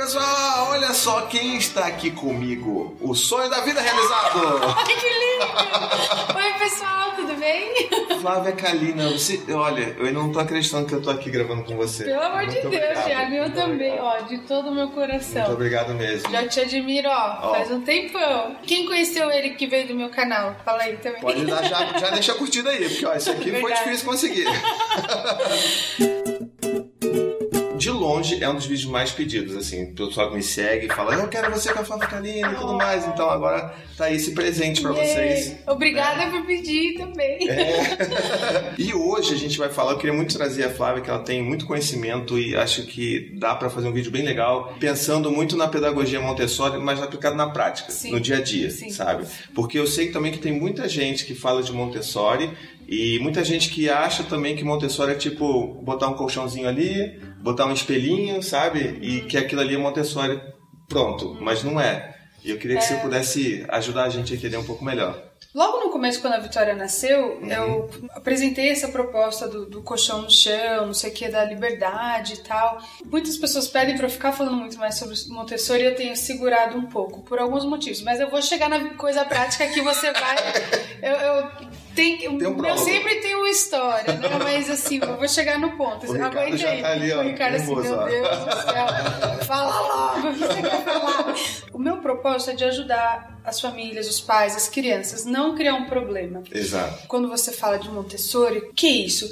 pessoal! Olha só quem está aqui comigo. O sonho da vida realizado! Ai, que lindo! Oi, pessoal, tudo bem? Flávia Kalina, você, olha, eu não tô acreditando que eu tô aqui gravando com você. Pelo amor de Deus. Thiago, eu também, obrigado. ó, de todo o meu coração. Muito obrigado mesmo. Já te admiro, ó, Ó. faz um tempão. Quem conheceu ele que veio do meu canal? Fala aí também. Pode dar, já, já deixa a curtida aí, porque ó, isso aqui foi Verdade. difícil conseguir. De longe é um dos vídeos mais pedidos, assim. O pessoal que me segue e fala, eu quero você com a Flávia Kalina e tudo mais. Então agora tá aí esse presente pra Yay. vocês. Obrigada por pedir também. É. E hoje a gente vai falar, eu queria muito trazer a Flávia, que ela tem muito conhecimento e acho que dá pra fazer um vídeo bem legal, pensando muito na pedagogia Montessori, mas aplicado na prática, Sim. no dia a dia, Sim. sabe? Porque eu sei também que tem muita gente que fala de Montessori e muita gente que acha também que Montessori é tipo botar um colchãozinho ali, botar um espelhinho, sabe? E que aquilo ali é Montessori pronto, mas não é. E eu queria que você pudesse ajudar a gente a entender um pouco melhor. Logo no começo, quando a Vitória nasceu, Uhum. eu apresentei essa proposta do, do colchão no chão, não sei o que, da liberdade e tal. Muitas pessoas pedem pra eu ficar falando muito mais sobre Montessori e eu tenho segurado um pouco, por alguns motivos. Mas eu vou chegar na coisa prática que você vai. Eu, eu, tenho, Tem um eu sempre tenho uma história, né? Mas assim, eu vou chegar no ponto. O Ricardo Aguenta aí. tá ali, ó, o Ricardo assim, meu. Deus do céu. Fala logo, o que você quer falar? O meu propósito é de ajudar as famílias, os pais, as crianças, não criar um problema. Exato. Quando você fala de Montessori, que isso?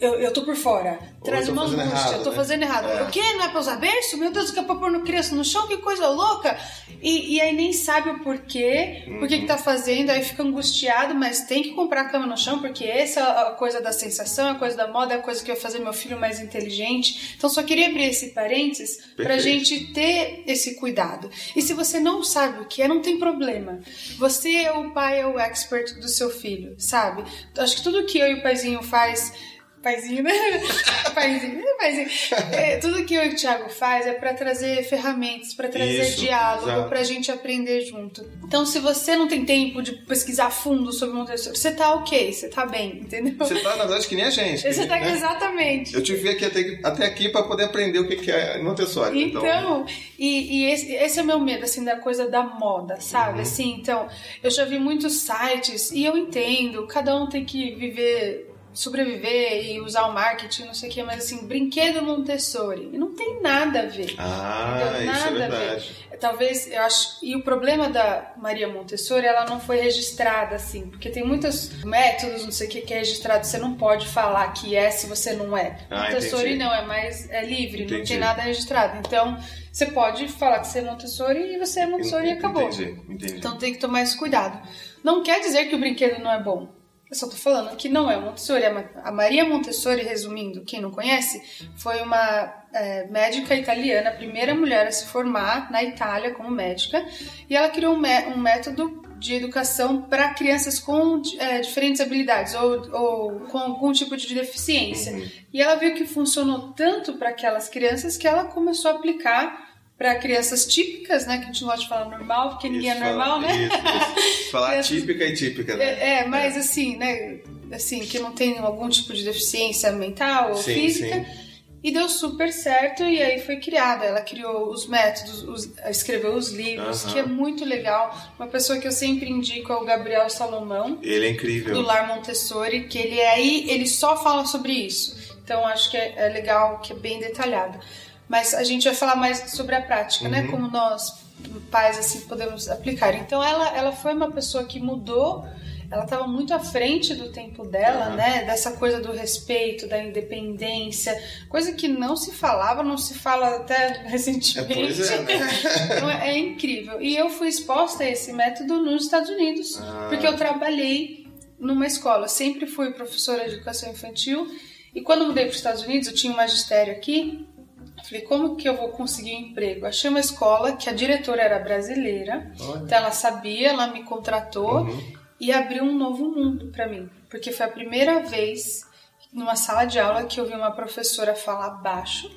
Eu, eu tô por fora. Traz uma angústia, errado, eu tô né? fazendo errado. É. O quê? Não é pra usar berço? Meu Deus, que é pra pôr no criança no chão? Que coisa louca! E, e aí nem sabe o porquê, por que que tá fazendo, aí fica angustiado, mas tem que comprar a cama no chão, porque essa é a coisa da sensação, a coisa da moda, é a coisa que vai fazer meu filho mais inteligente. Então só queria abrir esse parênteses pra Perfeito. gente ter esse cuidado. E se você não sabe o que é, não tem problema. Você é o pai, é o expert do seu filho, sabe? Acho que tudo que eu e o paizinho faz. Paizinho, né? paizinho, paizinho. É, tudo que o Thiago faz é pra trazer ferramentas, pra trazer Isso, diálogo, exato. pra gente aprender junto. Então, se você não tem tempo de pesquisar a fundo sobre Montessori, você tá ok, você tá bem, entendeu? Você tá, na verdade, que nem a gente. Você tá né? exatamente. Eu tive aqui até, até aqui para poder aprender o que que é Montessori. Então, e, e esse, esse é o meu medo, assim, da coisa da moda, sabe? Assim, então, eu já vi muitos sites e eu entendo, cada um tem que viver, sobreviver e usar o marketing, não sei o que, mas assim, brinquedo Montessori, não tem nada a ver. Ah, Entendeu? isso é Nada a ver. verdade. Talvez, eu acho. E o problema da Maria Montessori, ela não foi registrada, assim. Porque tem muitos métodos, não sei o que, que é registrado. Você não pode falar que é se você não é. Ah, Montessori entendi. não, é mais. É livre, não Entendi. tem nada registrado. Então, você pode falar que você é Montessori e você é Montessori e acabou. Entendi, entendi. Então tem que tomar esse cuidado. Não quer dizer que o brinquedo não é bom. Eu só tô falando que não é Montessori. A Ma- A Maria Montessori, resumindo, quem não conhece, foi uma é, médica italiana, a primeira mulher a se formar na Itália como médica, e ela criou um, mé- um método de educação para crianças com é, diferentes habilidades ou, ou com algum tipo de deficiência. Uhum. E ela viu que funcionou tanto para aquelas crianças que ela começou a aplicar para crianças típicas, né? Que a gente não gosta de falar normal, porque ninguém é Isso, normal, né? Isso, isso. Falar Crianças- típica e típica, né? É, é, mas assim, né? Assim, que não tem algum tipo de deficiência mental ou Sim, física. sim. E deu super certo e aí foi criada. Ela criou os métodos, os- escreveu os livros, Aham. que é muito legal. Uma pessoa que eu sempre indico é o Gabriel Salomão, Ele é incrível. do Lar Montessori, que ele é aí, ele só fala sobre isso. Então acho que é, é legal, que é bem detalhado. Mas a gente vai falar mais sobre a prática, né? Uhum. Como nós, pais, assim, podemos aplicar. Então ela, ela foi uma pessoa que mudou, ela estava muito à frente do tempo dela, Uhum. né? Dessa coisa do respeito, da independência, coisa que não se falava, não se fala até É, recentemente. pois é, né? Então, é incrível. E eu fui exposta a esse método nos Estados Unidos, Ah. porque eu trabalhei numa escola. Sempre fui professora de educação infantil. E quando mudei para os Estados Unidos, eu tinha um magistério aqui. Falei, como que eu vou conseguir um emprego? Achei uma escola que a diretora era brasileira, Olha. então ela sabia, ela me contratou Uhum. e abriu um novo mundo para mim, porque foi a primeira vez numa sala de aula que eu vi uma professora falar baixo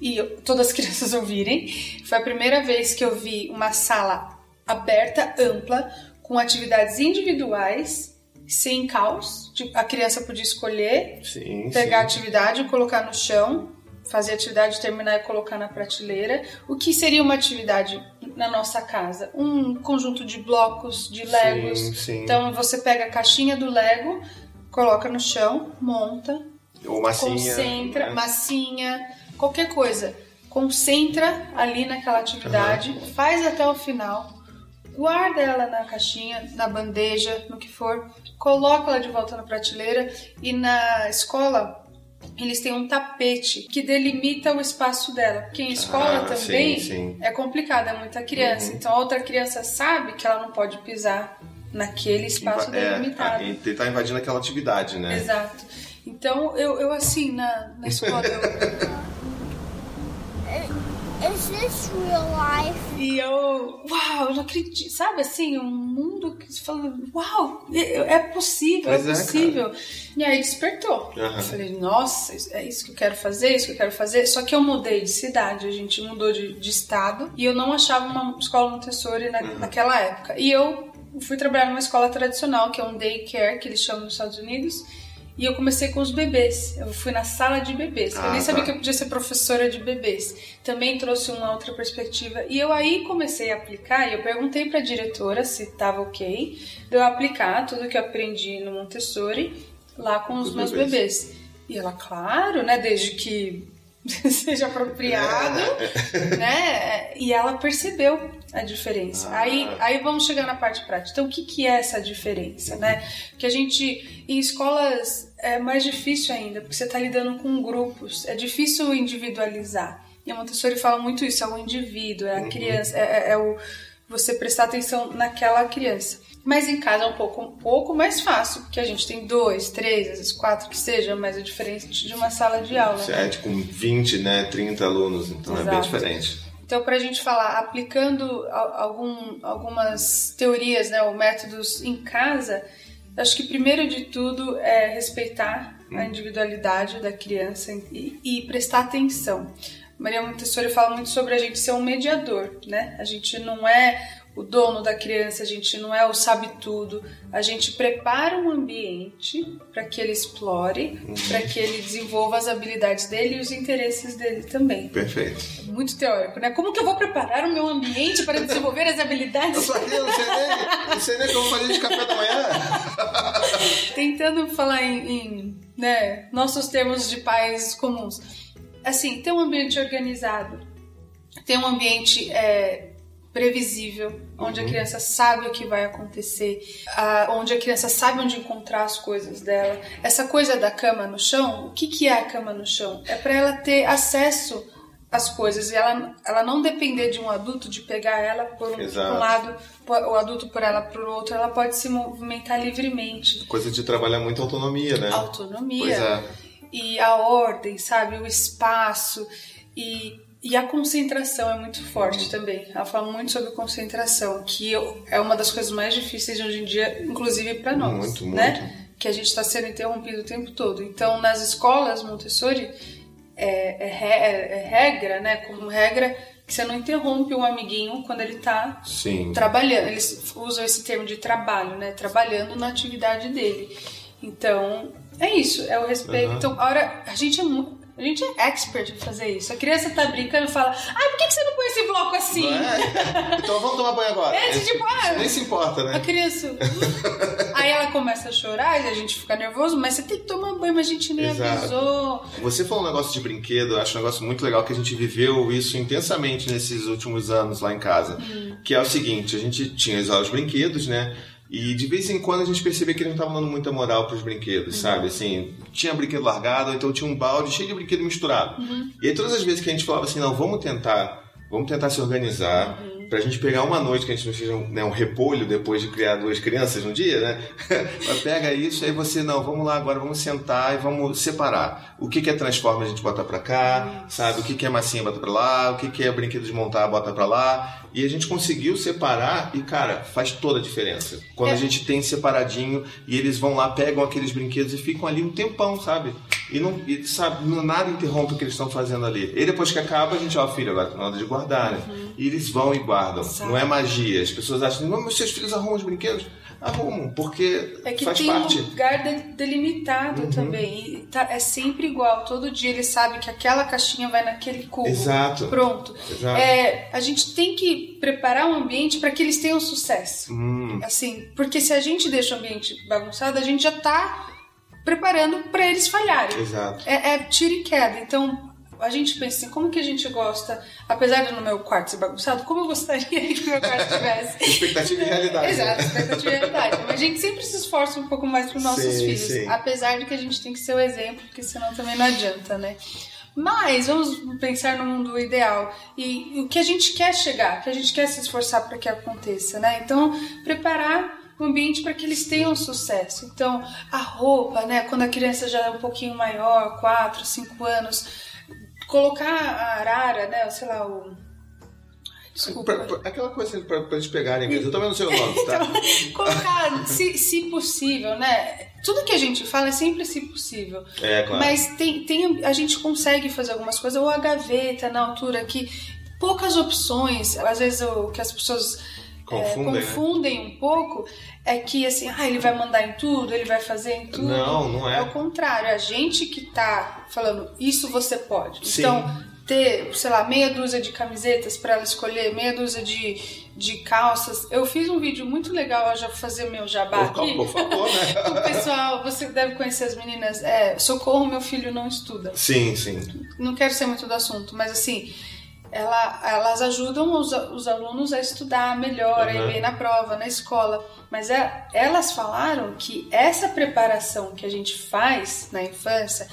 e eu- todas as crianças ouvirem. Foi a primeira vez que eu vi uma sala aberta, ampla, com atividades individuais, sem caos. Tipo, a criança podia escolher Sim, pegar a sim. atividade e colocar no chão. Fazer atividade, terminar e colocar na prateleira. O que seria uma atividade na nossa casa? Um conjunto de blocos, de legos. Sim, sim. Então você pega a caixinha do Lego, coloca no chão, monta, Ou massinha. concentra, né? massinha, qualquer coisa. Concentra ali naquela atividade, faz até o final, guarda ela na caixinha, na bandeja, no que for, coloca ela de volta na prateleira e na escola eles têm um tapete que delimita o espaço dela. Porque em escola Ah, também sim, sim. é complicado, é muita criança. Então a outra criança sabe que ela não pode pisar naquele espaço É, delimitado. e ele tá invadindo aquela atividade, né? Exato. Então, eu, eu assim, na, na escola, eu, Is this real life? e eu, uau, eu não acredito, sabe assim, um mundo que você fala, uau, é, é possível, Pois é é, possível. e aí despertou. Aham. Eu falei, nossa, é isso que eu quero fazer, é isso que eu quero fazer. Só que eu mudei de cidade, a gente mudou de, de estado, e eu não achava uma escola Montessori na, naquela época. E eu fui trabalhar numa escola tradicional, que é um daycare, que eles chamam nos Estados Unidos, e eu comecei com os bebês. Eu fui na sala de bebês. eu Ah, nem sabia tá. que eu podia ser professora de bebês. Também trouxe uma outra perspectiva. E eu aí comecei a aplicar, e eu perguntei pra diretora se estava ok de eu aplicar tudo que eu aprendi no Montessori lá com os os meus bebês. bebês. E ela, claro, né? Desde que seja apropriado, né? E ela percebeu a diferença. Ah. Aí, aí vamos chegar na parte prática. Então, o que, que é essa diferença, né? Que a gente, em escolas, é mais difícil ainda, porque você está lidando com grupos, é difícil individualizar. E a Montessori fala muito isso, é o indivíduo, é a criança, é, é- é o você prestar atenção naquela criança. Mas em casa é um pouco, um pouco mais fácil, porque a gente tem dois, três, às vezes quatro que seja, mas é diferente de uma sala de aula. É, tipo, 20, né, 30 alunos, então é bem Exato. diferente. Então, para a gente falar, aplicando algum, algumas teorias, né, ou métodos em casa, acho que primeiro de tudo é respeitar a individualidade da criança e, e prestar atenção. Maria Montessori fala muito sobre a gente ser um mediador, né? A gente não é o dono da criança, a gente não é o sabe tudo. A gente prepara um ambiente para que ele explore, para que ele desenvolva as habilidades dele e os interesses dele também Perfeito. muito teórico, né? Como que eu vou preparar o meu ambiente para desenvolver as Eu habilidades? só aqui, eu não sei nem, não sei nem como fazer de café da manhã. Tentando falar em, em, né, nossos termos de pais comuns. Assim, ter um ambiente organizado, ter um ambiente é, previsível, onde a criança sabe o que vai acontecer, ah, onde a criança sabe onde encontrar as coisas dela. Essa coisa da cama no chão, o que, que é a cama no chão? É para ela ter acesso às coisas e ela, ela não depender de um adulto, de pegar ela por um, Exato. um lado, o adulto por ela por outro, ela pode se movimentar livremente. Coisa de trabalhar muito autonomia, né? Autonomia Pois é. E a ordem, sabe? O espaço e, e a concentração é muito forte Uhum. também. Ela fala muito sobre concentração, que eu- é uma das coisas mais difíceis de hoje em dia, inclusive para nós, Muito, né? Que a gente está sendo interrompido o tempo todo. Então, nas escolas Montessori é, é é- é regra, né? Como regra que você não interrompe um amiguinho quando ele está trabalhando. Eles usam esse termo de trabalho, né? Trabalhando na atividade dele. Então, é isso, é o respeito. Uhum. Então, a hora a gente é mu- a gente é expert em fazer isso. A criança tá brincando e fala: "Ah, por que que você não põe esse bloco assim?" É? Então vamos tomar banho agora. É, tipo, ah, nem se importa, A né? criança. Aí ela começa a chorar e a gente fica nervoso, mas você tem que tomar banho, mas a gente nem Exato. avisou. Você falou um negócio de brinquedo, eu acho um negócio muito legal que a gente viveu isso intensamente nesses últimos anos lá em casa. Hum. Que é o seguinte, a gente tinha os brinquedos, né? E de vez em quando a gente percebia que eles não estavam dando muita moral pros brinquedos, Uhum. sabe? Assim, tinha brinquedo largado, ou então tinha um balde cheio de brinquedo misturado. Uhum. E aí todas as vezes que a gente falava assim, não, vamos tentar, vamos tentar se organizar, Uhum. Pra gente pegar uma noite que a gente não seja um, né, um repolho depois de criar duas crianças num dia, né? Mas pega isso, aí você, não, vamos lá agora, vamos sentar e vamos separar. O que, que é transforma a gente bota pra cá, sabe? O que, que é massinha bota pra lá, o que, que é brinquedo de montar bota pra lá. E a gente conseguiu separar e, cara, faz toda a diferença. Quando É. a gente tem separadinho e eles vão lá, pegam aqueles brinquedos e ficam ali um tempão, sabe? E, não, e sabe, não, nada interrompe o que eles estão fazendo ali. E depois que acaba, a gente, ó, filho, agora tá na hora de guardar, né? E eles vão e guardam. Exato. Não é magia. As pessoas acham, não, mas seus filhos arrumam os brinquedos. Arrumam, porque É que faz tem parte. um lugar de- delimitado Uhum. também. Tá- é sempre igual. Todo dia ele sabe que aquela caixinha vai naquele cubo. Exato. Pronto. Exato. É, a gente tem que preparar um ambiente para que eles tenham sucesso. Hum, Assim, porque se a gente deixa o ambiente bagunçado, a gente já tá preparando para eles falharem. exato. É, é tiro e queda. Então, a gente pensa assim, como que a gente gosta, apesar de no meu quarto ser bagunçado, como eu gostaria que o meu quarto tivesse. Expectativa e realidade. né? Exato, expectativa e realidade. Mas a gente sempre se esforça um pouco mais para os nossos Sim, filhos. sim. Apesar de que a gente tem que ser o exemplo, porque senão também não adianta, né? Mas vamos pensar no mundo ideal e, e o que a gente quer chegar, que a gente quer se esforçar para que aconteça, né? Então, preparar o ambiente para que eles tenham sucesso. Então, a roupa, né? Quando a criança já é um pouquinho maior, 4, 5 anos, colocar a arara, né? Sei lá, o. Pra- pra- aquela coisa assim, pra eles pegarem mesmo. Eu também não sei o nome, tá? Então, colocar, se, se possível, né? Tudo que a gente fala é sempre se possível. É, claro. Mas tem, tem, a gente consegue fazer algumas coisas, ou a gaveta na altura que poucas opções, às vezes o que as pessoas é, Confundem, né? confundem um pouco é que assim, ah, ele vai mandar em tudo, ele vai fazer em tudo. Não, não é. É o contrário, a gente que tá falando, isso você pode. Sim. Então, ter, sei lá, meia dúzia de camisetas para ela escolher, meia dúzia de, de calças. Eu fiz um vídeo muito legal, eu já vou fazer meu jabá Por, aqui. por favor, O né? pessoal, você deve conhecer as meninas. É, Socorro, meu filho não estuda. Sim, sim. Não quero ser muito do assunto, mas assim, ela- elas ajudam os, os alunos a estudar melhor, a ir Uhum. bem na prova, na escola. Mas é- elas falaram que essa preparação que a gente faz na infância,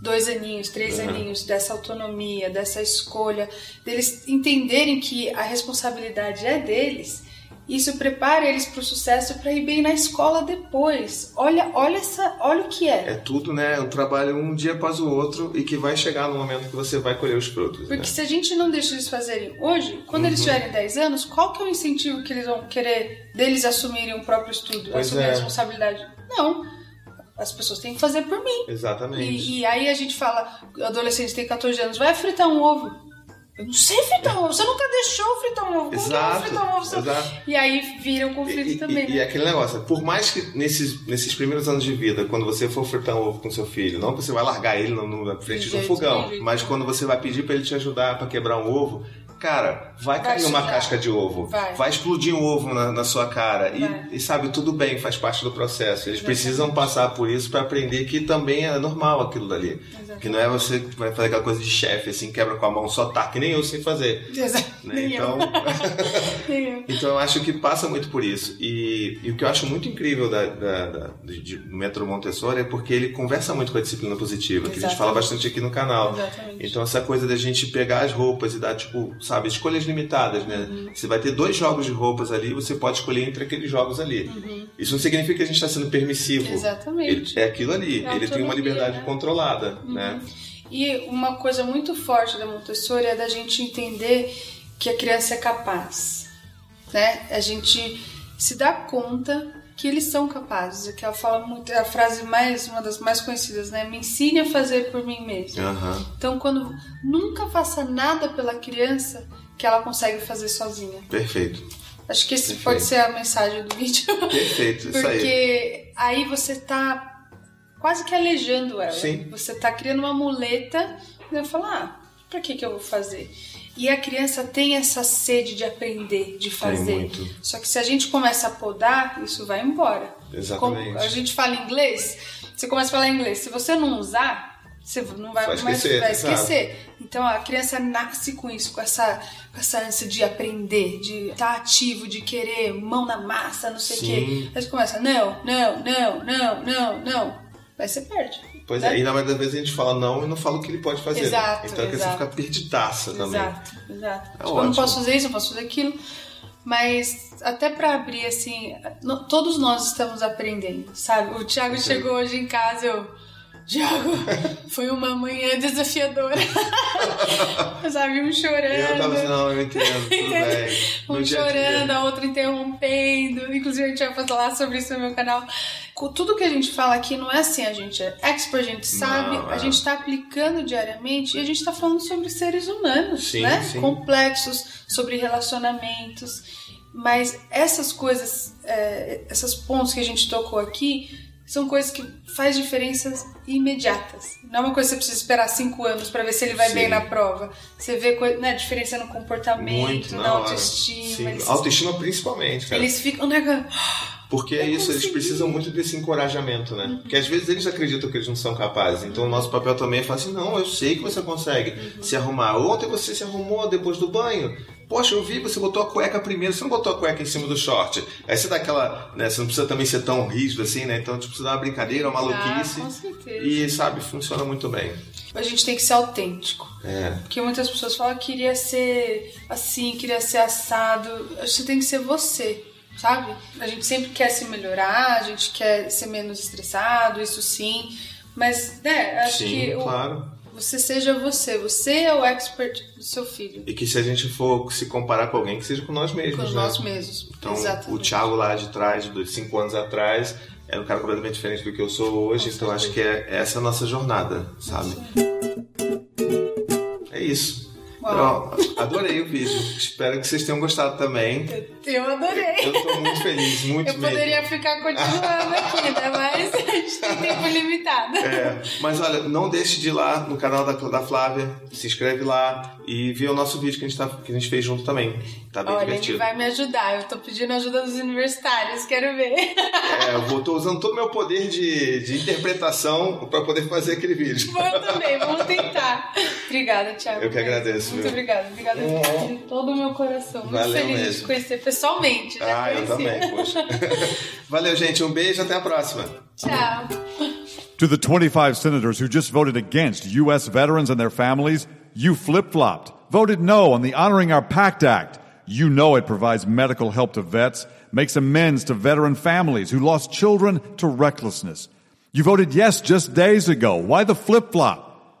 dois aninhos, três Uhum. aninhos, dessa autonomia, dessa escolha, deles entenderem que a responsabilidade é deles. Isso prepara eles para o sucesso para ir bem na escola depois. Olha, olha essa, olha o que é. É tudo, né? Um trabalho um dia após o outro e que vai chegar no momento que você vai colher os frutos. Porque né? se a gente não deixa eles fazerem hoje, quando eles Uhum. tiverem 10 anos, qual que é o incentivo que eles vão querer deles assumirem o próprio estudo, Pois assumir é. a responsabilidade? Não. As pessoas têm que fazer por mim. Exatamente. E, e aí a gente fala, o adolescente tem 14 anos, vai fritar um ovo. Eu não sei fritar um ovo, você nunca deixou fritar um ovo. Como que eu vou Exato, fritar um ovo? exato. E aí vira um conflito E, e- também. e né? é aquele negócio, por mais que nesses, nesses primeiros anos de vida, quando você for fritar um ovo com seu filho, não que você vai largar ele no, no- na frente De do jeito fogão, mas quando você vai pedir pra ele te ajudar pra quebrar um ovo, cara, vai, Vai cair uma casca de ovo, Vai. explodir um ovo na, na sua cara Vai. e, e sabe, tudo bem, faz parte do processo. Eles Exatamente. precisam passar por isso pra aprender que também é normal aquilo dali. Exatamente. Que não é você que vai fazer aquela coisa de chefe, assim, quebra com a mão, só tá, que nem eu sei fazer. Né? Então, então eu acho que passa muito por isso. E, e o que eu acho muito incrível da, da, da- de- de- do método Montessori é porque ele conversa muito com a disciplina positiva, que a gente Exatamente. fala bastante aqui no canal. Exatamente. Então essa coisa da gente pegar as roupas e dar, tipo, sabe, escolhas limitadas, né? Uhum. Você vai ter dois jogos de roupas ali, você pode escolher entre aqueles jogos ali. Isso não significa que a gente está sendo permissivo. Uhum. Exatamente. Ele- é aquilo ali. É ele tem uma liberdade né? controlada, né? E uma coisa muito forte da Montessori é da gente entender que a criança é capaz, né? A gente se dá conta que eles são capazes. É que ela fala muito, é a frase mais, uma das mais conhecidas, né? Me ensine a fazer por mim mesmo. Aham. Então, quando nunca faça nada pela criança que ela consegue fazer sozinha. Perfeito. Acho que esse Perfeito. pode ser a mensagem do vídeo. Perfeito. Isso aí. Porque aí você tá quase que alejando ela. Sim. Você tá criando uma muleta e ela fala, ah, pra que que eu vou fazer? E a criança tem essa sede de aprender, de fazer. muito. Só que se a gente começa a podar, isso vai embora. Exatamente. Como a gente fala inglês, você começa a falar inglês. Se você não usar, você não vai Vai mais esquecer, vai esquecer. Então a criança nasce com isso, com essa, com essa ânsia de aprender, de estar ativo, de querer mão na massa, não sei o quê. Aí você começa, não, não, não, não, não, não. Aí você perde. Pois né? é, e na maioria das vezes a gente fala não e não fala o que ele pode fazer. né? Exato, então a criança exato. fica perdidaça também. Exato, exato. É tipo, eu não ótimo. posso fazer isso, não posso fazer aquilo. Mas até pra abrir, assim, no- todos nós estamos aprendendo, sabe? O Thiago Sim. chegou hoje em casa, eu. Thiago, foi uma manhã desafiadora. sabe, um chorando. Eu tava assim, não, eu entendo, tudo bem. Um dia a dia. chorando, a outra interrompendo. Inclusive, a gente vai falar sobre isso no meu canal. Tudo que a gente fala aqui não é assim, a gente é expert, a gente sabe, Não, a é. gente está aplicando diariamente e a gente está falando sobre seres humanos, Sim, né? sim. Complexos, sobre relacionamentos. Mas essas coisas, é, essas pontos que a gente tocou aqui, são coisas que faz diferenças imediatas. Não é uma coisa que você precisa esperar cinco anos para ver se ele vai Sim. bem na prova. Você vê né, diferença no comportamento, Muito, na autoestima. Eles, autoestima principalmente, cara. eles ficam negando. Porque é isso, eles precisam muito desse encorajamento, né? Porque às vezes eles acreditam que eles não são capazes. Então o nosso papel também é falar assim: não, eu sei que você consegue Uhum. se arrumar. Ontem você se arrumou depois do banho. Poxa, eu vi, você botou a cueca primeiro, você não botou a cueca em cima do short. Aí você dá aquela. Né, você não precisa também ser tão rígido assim, né? Então tipo, você dá uma brincadeira, uma maluquice. Ah, com certeza. E sabe, funciona muito bem. A gente tem que ser autêntico. É. Porque muitas pessoas falam que queria ser assim, queria ser assado. Você tem que ser você, sabe? A gente sempre quer se melhorar, a gente quer ser menos estressado, isso sim. Mas, né, acho Sim, que o- claro. você seja você. Você é o expert do seu filho. E que se a gente for se comparar com alguém, que seja com nós mesmos, Com né? nós mesmos. Então, Exatamente. o Thiago lá de trás, dos cinco anos atrás, era um cara completamente diferente do que eu sou hoje. Com então, acho que é essa a nossa jornada, sabe? É isso. Eu adorei o vídeo. Espero que vocês tenham gostado também. Eu adorei. Eu tô muito feliz, muito Eu mesmo. poderia ficar continuando aqui, né? Mas a gente tem tempo limitado. É, mas olha, não deixe de ir lá no canal da, da Flávia, se inscreve lá e vê o nosso vídeo que a gente, tá, que a gente fez junto também. Tá bem Olha, ele divertido. vai me ajudar. Eu tô pedindo ajuda dos universitários, quero ver. É, eu vou, tô usando todo o meu poder de, de interpretação para poder fazer aquele vídeo. Eu também, vamos tentar. Obrigada, Thiago. Eu que agradeço, Muito viu? obrigada. Obrigada de todo o meu coração. Muito Valeu feliz mesmo. te conhecer pessoalmente. Já Ah, eu também, poxa. Valeu, gente. Um beijo, até a próxima. Tchau. To the 25 senators who just voted against U.S. veterans and their families, you flip flopped, voted no on the Honoring Our Pact Act. You know it provides medical help to vets, makes amends to veteran families who lost children to recklessness. You voted yes just days ago. Why the flip flop?